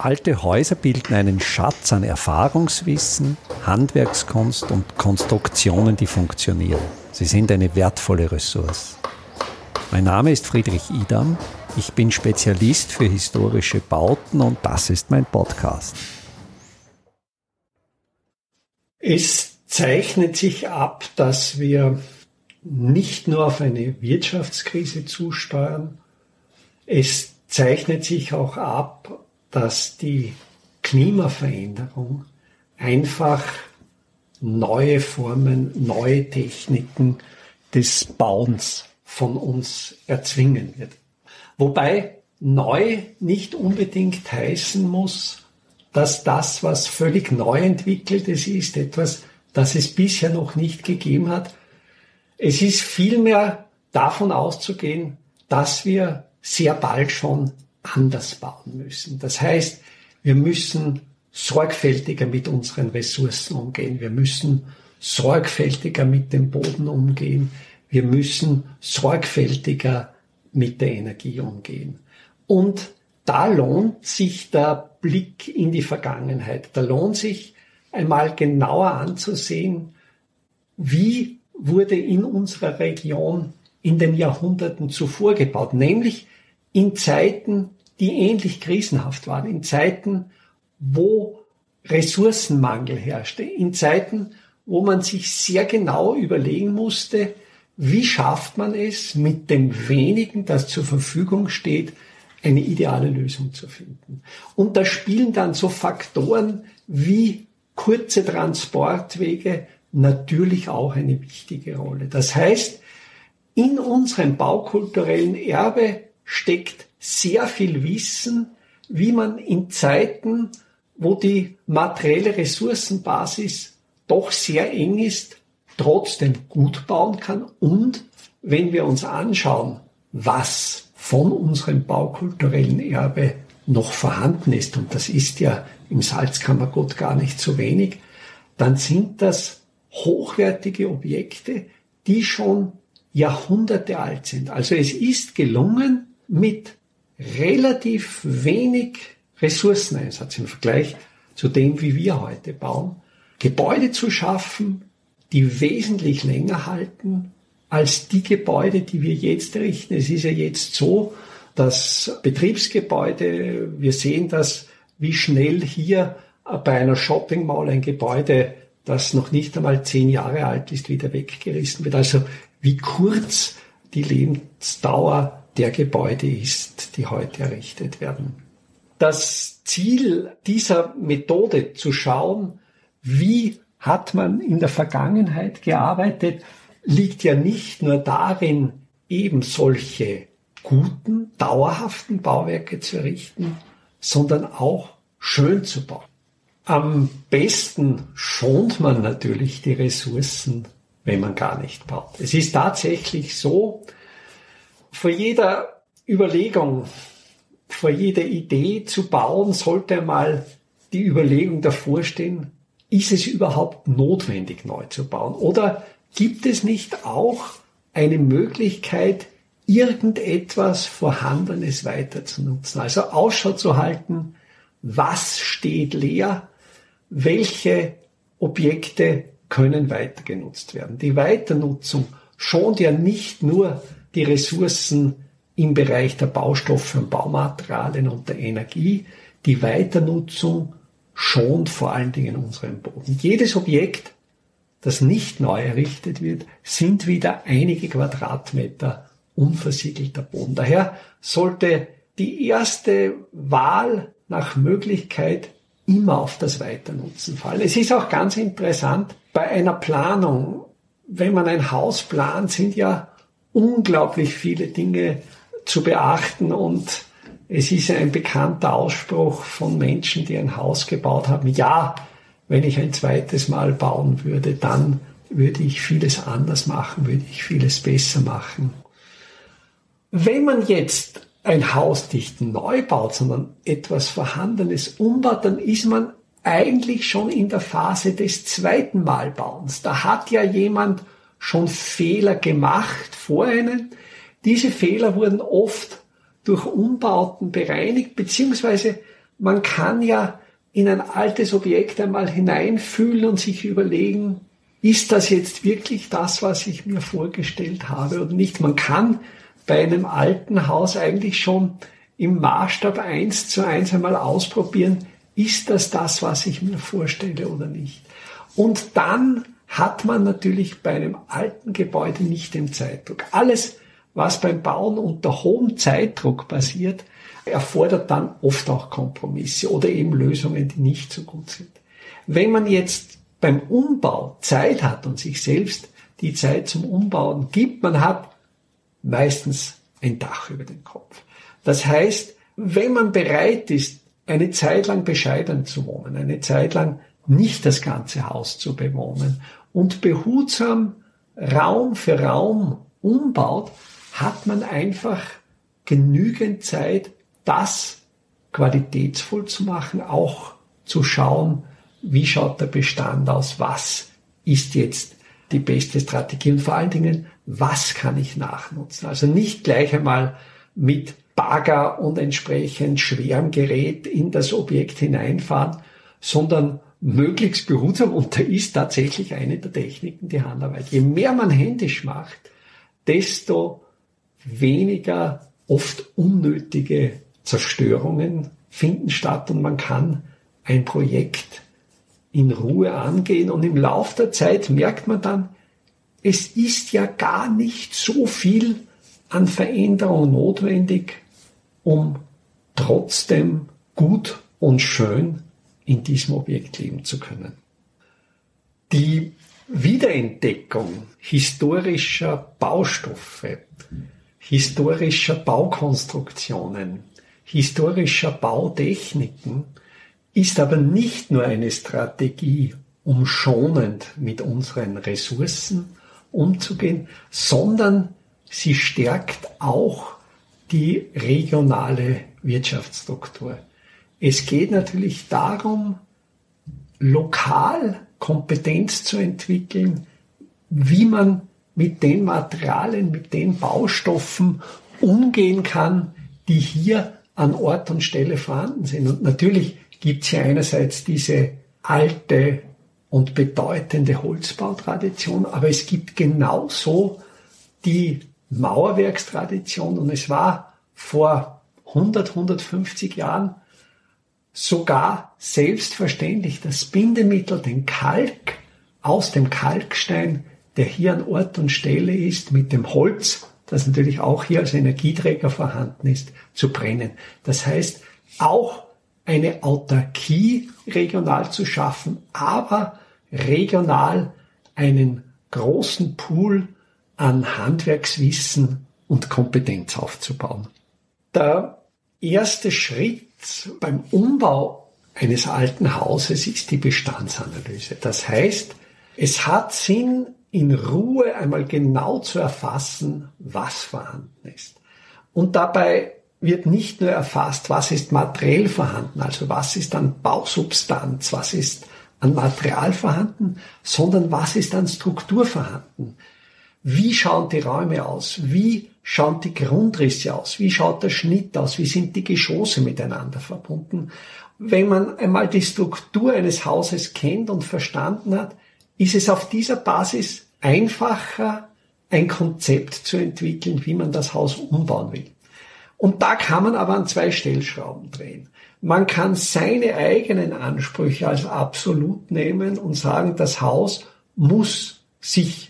Alte Häuser bilden einen Schatz an Erfahrungswissen, Handwerkskunst und Konstruktionen, die funktionieren. Sie sind eine wertvolle Ressource. Mein Name ist Friedrich Idam. Ich bin Spezialist für historische Bauten und das ist mein Podcast. Es zeichnet sich ab, dass wir nicht nur auf eine Wirtschaftskrise zusteuern. Es zeichnet sich auch ab, dass die Klimaveränderung einfach neue Formen, neue Techniken des Bauens von uns erzwingen wird. Wobei neu nicht unbedingt heißen muss, dass das, was völlig neu entwickeltes ist, etwas, das es bisher noch nicht gegeben hat. Es ist vielmehr davon auszugehen, dass wir sehr bald schon anders bauen müssen. Das heißt, wir müssen sorgfältiger mit unseren Ressourcen umgehen. Wir müssen sorgfältiger mit dem Boden umgehen. Wir müssen sorgfältiger mit der Energie umgehen. Und da lohnt sich der Blick in die Vergangenheit. Da lohnt sich einmal genauer anzusehen, wie wurde in unserer Region in den Jahrhunderten zuvor gebaut, nämlich in Zeiten, die ähnlich krisenhaft waren, in Zeiten, wo Ressourcenmangel herrschte, in Zeiten, wo man sich sehr genau überlegen musste, wie schafft man es, mit dem wenigen, das zur Verfügung steht, eine ideale Lösung zu finden. Und da spielen dann so Faktoren wie kurze Transportwege natürlich auch eine wichtige Rolle. Das heißt, in unserem baukulturellen Erbe steckt sehr viel Wissen, wie man in Zeiten, wo die materielle Ressourcenbasis doch sehr eng ist, trotzdem gut bauen kann. Und wenn wir uns anschauen, was von unserem baukulturellen Erbe noch vorhanden ist, und das ist ja im Salzkammergut gar nicht so wenig, dann sind das hochwertige Objekte, die schon Jahrhunderte alt sind. Also es ist gelungen, mit relativ wenig Ressourceneinsatz im Vergleich zu dem, wie wir heute bauen, Gebäude zu schaffen, die wesentlich länger halten als die Gebäude, die wir jetzt richten. Es ist ja jetzt so, dass Betriebsgebäude, wir sehen das, wie schnell hier bei einer Shopping Mall ein Gebäude, das noch nicht einmal zehn Jahre alt ist, wieder weggerissen wird. Also wie kurz die Lebensdauer der Gebäude ist, die heute errichtet werden. Das Ziel dieser Methode zu schauen, wie hat man in der Vergangenheit gearbeitet, liegt ja nicht nur darin, eben solche guten, dauerhaften Bauwerke zu errichten, sondern auch schön zu bauen. Am besten schont man natürlich die Ressourcen, wenn man gar nicht baut. Es ist tatsächlich so, vor jeder Überlegung, vor jeder Idee zu bauen, sollte einmal die Überlegung davor stehen, ist es überhaupt notwendig, neu zu bauen? Oder gibt es nicht auch eine Möglichkeit, irgendetwas Vorhandenes weiter zu nutzen? Also Ausschau zu halten, was steht leer, welche Objekte können weiter genutzt werden. Die Weiternutzung schont ja nicht nur die Ressourcen im Bereich der Baustoffe und Baumaterialien und der Energie. Die Weiternutzung schont vor allen Dingen unseren Boden. Jedes Objekt, das nicht neu errichtet wird, sind wieder einige Quadratmeter unversiegelter Boden. Daher sollte die erste Wahl nach Möglichkeit immer auf das Weiternutzen fallen. Es ist auch ganz interessant, bei einer Planung, wenn man ein Haus plant, sind ja unglaublich viele Dinge zu beachten und es ist ein bekannter Ausspruch von Menschen, die ein Haus gebaut haben. Ja, wenn ich ein zweites Mal bauen würde, dann würde ich vieles anders machen, würde ich vieles besser machen. Wenn man jetzt ein Haus nicht neu baut, sondern etwas Vorhandenes umbaut, dann ist man eigentlich schon in der Phase des zweiten Malbauens. Da hat ja jemand schon Fehler gemacht vor einem. Diese Fehler wurden oft durch Umbauten bereinigt, beziehungsweise man kann ja in ein altes Objekt einmal hineinfühlen und sich überlegen, ist das jetzt wirklich das, was ich mir vorgestellt habe oder nicht? Man kann bei einem alten Haus eigentlich schon im Maßstab eins zu eins einmal ausprobieren, ist das das, was ich mir vorstelle oder nicht? Und dann hat man natürlich bei einem alten Gebäude nicht den Zeitdruck. Alles, was beim Bauen unter hohem Zeitdruck passiert, erfordert dann oft auch Kompromisse oder eben Lösungen, die nicht so gut sind. Wenn man jetzt beim Umbau Zeit hat und sich selbst die Zeit zum Umbauen gibt, man hat meistens ein Dach über den Kopf. Das heißt, wenn man bereit ist, eine Zeit lang bescheiden zu wohnen, eine Zeit lang nicht das ganze Haus zu bewohnen und behutsam Raum für Raum umbaut, hat man einfach genügend Zeit, das qualitätsvoll zu machen, auch zu schauen, wie schaut der Bestand aus, was ist jetzt die beste Strategie und vor allen Dingen, was kann ich nachnutzen. Also nicht gleich einmal mit Bagger und entsprechend schwerem Gerät in das Objekt hineinfahren, sondern möglichst behutsam. Und da ist tatsächlich eine der Techniken die Handarbeit. Je mehr man händisch macht, desto weniger oft unnötige Zerstörungen finden statt. Und man kann ein Projekt in Ruhe angehen. Und im Lauf der Zeit merkt man dann, es ist ja gar nicht so viel an Veränderung notwendig, um trotzdem gut und schön in diesem Objekt leben zu können. Die Wiederentdeckung historischer Baustoffe, historischer Baukonstruktionen, historischer Bautechniken ist aber nicht nur eine Strategie, um schonend mit unseren Ressourcen umzugehen, sondern sie stärkt auch die regionale Wirtschaftsstruktur. Es geht natürlich darum, lokal Kompetenz zu entwickeln, wie man mit den Materialien, mit den Baustoffen umgehen kann, die hier an Ort und Stelle vorhanden sind. Und natürlich gibt es hier einerseits diese alte und bedeutende Holzbautradition, aber es gibt genauso die Mauerwerkstradition und es war vor 100, 150 Jahren sogar selbstverständlich das Bindemittel, den Kalk aus dem Kalkstein, der hier an Ort und Stelle ist, mit dem Holz das natürlich auch hier als Energieträger vorhanden ist, zu brennen. Das heißt, auch eine Autarkie regional zu schaffen, aber regional einen großen Pool an Handwerkswissen und Kompetenz aufzubauen. Der erste Schritt beim Umbau eines alten Hauses ist die Bestandsanalyse. Das heißt, es hat Sinn, in Ruhe einmal genau zu erfassen, was vorhanden ist. Und dabei wird nicht nur erfasst, was ist materiell vorhanden, also was ist an Bausubstanz, was ist an Material vorhanden, sondern was ist an Struktur vorhanden. Wie schauen die Räume aus? Wie schauen die Grundrisse aus? Wie schaut der Schnitt aus? Wie sind die Geschosse miteinander verbunden? Wenn man einmal die Struktur eines Hauses kennt und verstanden hat, ist es auf dieser Basis einfacher, ein Konzept zu entwickeln, wie man das Haus umbauen will. Und da kann man aber an zwei Stellschrauben drehen. Man kann seine eigenen Ansprüche als absolut nehmen und sagen, das Haus muss sich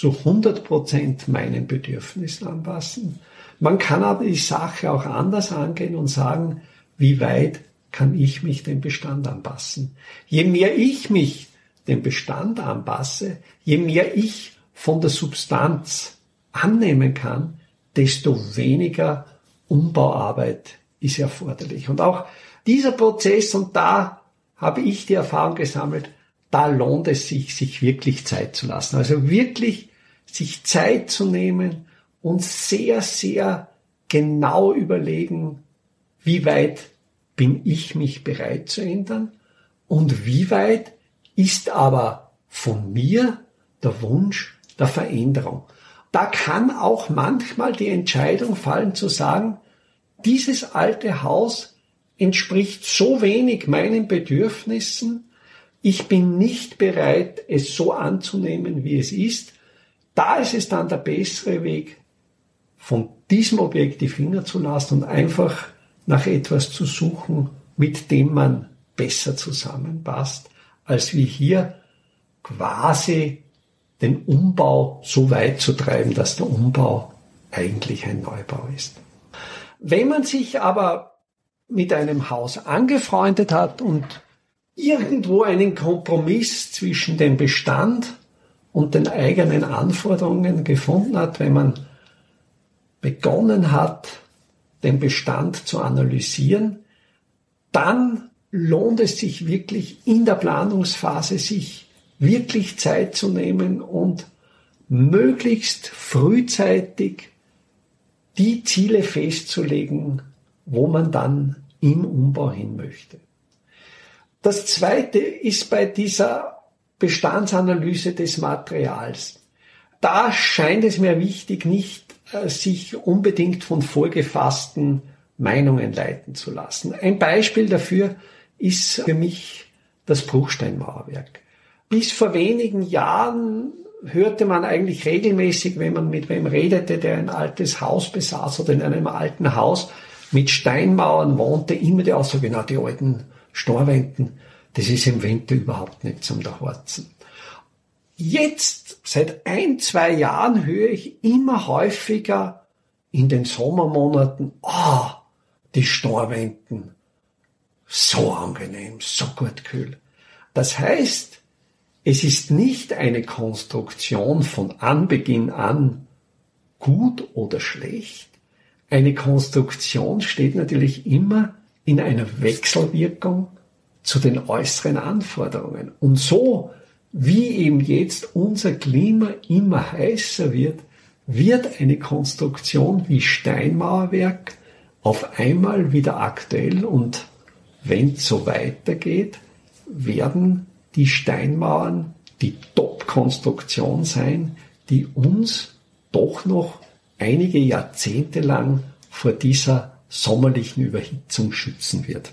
zu 100 Prozent meinen Bedürfnissen anpassen. Man kann aber die Sache auch anders angehen und sagen, wie weit kann ich mich dem Bestand anpassen. Je mehr ich mich den Bestand anpasse, je mehr ich von der Substanz annehmen kann, desto weniger Umbauarbeit ist erforderlich. Und auch dieser Prozess, und da habe ich die Erfahrung gesammelt, da lohnt es sich, sich wirklich Zeit zu lassen. Also wirklich sich Zeit zu nehmen und sehr, sehr genau überlegen, wie weit bin ich mich bereit zu ändern und wie weit ist aber von mir der Wunsch der Veränderung. Da kann auch manchmal die Entscheidung fallen zu sagen, dieses alte Haus entspricht so wenig meinen Bedürfnissen, ich bin nicht bereit, es so anzunehmen, wie es ist, da ist es dann der bessere Weg, von diesem Objekt die Finger zu lassen und einfach nach etwas zu suchen, mit dem man besser zusammenpasst, als wie hier quasi den Umbau so weit zu treiben, dass der Umbau eigentlich ein Neubau ist. Wenn man sich aber mit einem Haus angefreundet hat und irgendwo einen Kompromiss zwischen dem Bestand und den eigenen Anforderungen gefunden hat, wenn man begonnen hat, den Bestand zu analysieren, dann lohnt es sich wirklich in der Planungsphase, sich wirklich Zeit zu nehmen und möglichst frühzeitig die Ziele festzulegen, wo man dann im Umbau hin möchte. Das zweite ist bei dieser Bestandsanalyse des Materials. Da scheint es mir wichtig, nicht äh, sich unbedingt von vorgefassten Meinungen leiten zu lassen. Ein Beispiel dafür ist für mich das Bruchsteinmauerwerk. Bis vor wenigen Jahren hörte man eigentlich regelmäßig, wenn man mit wem redete, der ein altes Haus besaß oder in einem alten Haus mit Steinmauern wohnte, immer die Aussage, na, die alten Storwänden, das ist im Winter überhaupt nicht zum Horzen. Jetzt, seit ein, zwei Jahren, höre ich immer häufiger in den Sommermonaten, ah, oh, die Storwänden, so angenehm, so gut kühl. Das heißt, es ist nicht eine Konstruktion von Anbeginn an gut oder schlecht. Eine Konstruktion steht natürlich immer in einer Wechselwirkung zu den äußeren Anforderungen. Und so wie eben jetzt unser Klima immer heißer wird, wird eine Konstruktion wie Steinmauerwerk auf einmal wieder aktuell und wenn es so weitergeht, werden die Steinmauern die Top-Konstruktion sein, die uns doch noch einige Jahrzehnte lang vor dieser sommerlichen Überhitzung schützen wird.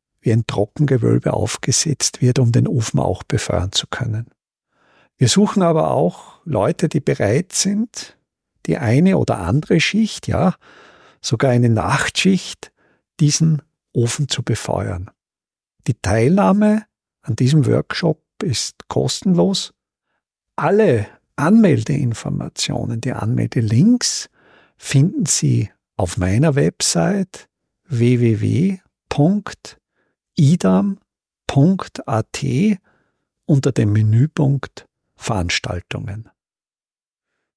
wie ein Trockengewölbe aufgesetzt wird, um den Ofen auch befeuern zu können. Wir suchen aber auch Leute, die bereit sind, die eine oder andere Schicht, ja, sogar eine Nachtschicht, diesen Ofen zu befeuern. Die Teilnahme an diesem Workshop ist kostenlos. Alle Anmeldeinformationen, die Anmeldelinks finden Sie auf meiner Website www.idam.at unter dem Menüpunkt Veranstaltungen.